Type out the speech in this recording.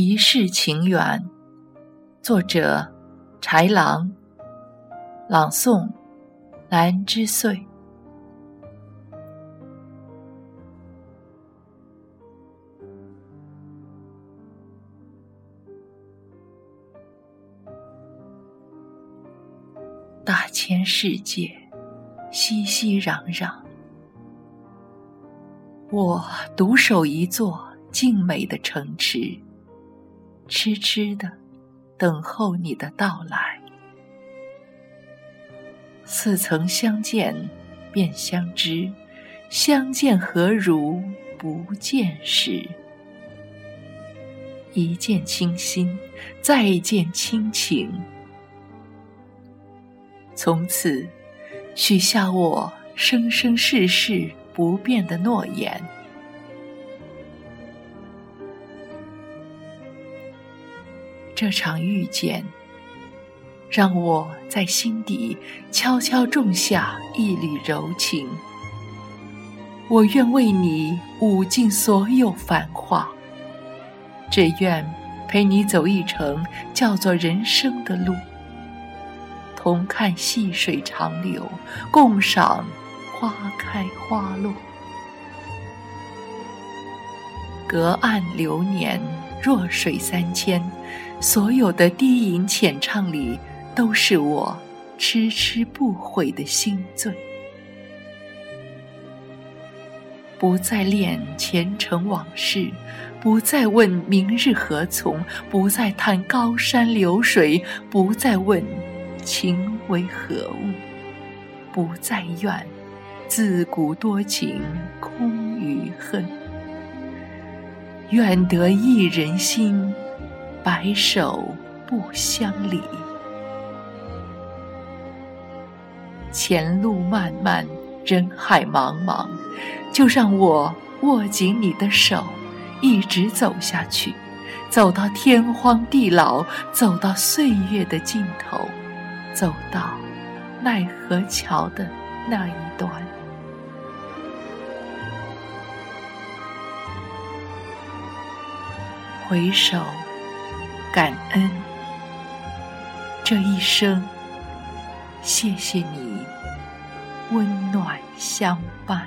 一世情缘，作者豺狼，朗诵兰之岁。大千世界，熙熙攘攘，我独守一座静美的城池。痴痴的等候你的到来，似曾相见便相知，相见何如不见时？一见倾心，再见倾情，从此许下我生生世世不变的诺言。这场遇见，让我在心底悄悄种下一缕柔情。我愿为你舞尽所有繁华，只愿陪你走一程叫做人生的路，同看细水长流，共赏花开花落。隔岸流年，弱水三千。所有的低吟浅唱里，都是我痴痴不悔的心醉。不再恋前尘往事，不再问明日何从，不再叹高山流水，不再问情为何物，不再怨自古多情空余恨，愿得一人心。白首不相离，前路漫漫，人海茫茫，就让我握紧你的手，一直走下去，走到天荒地老，走到岁月的尽头，走到奈何桥的那一端，回首。感恩这一生，谢谢你温暖相伴。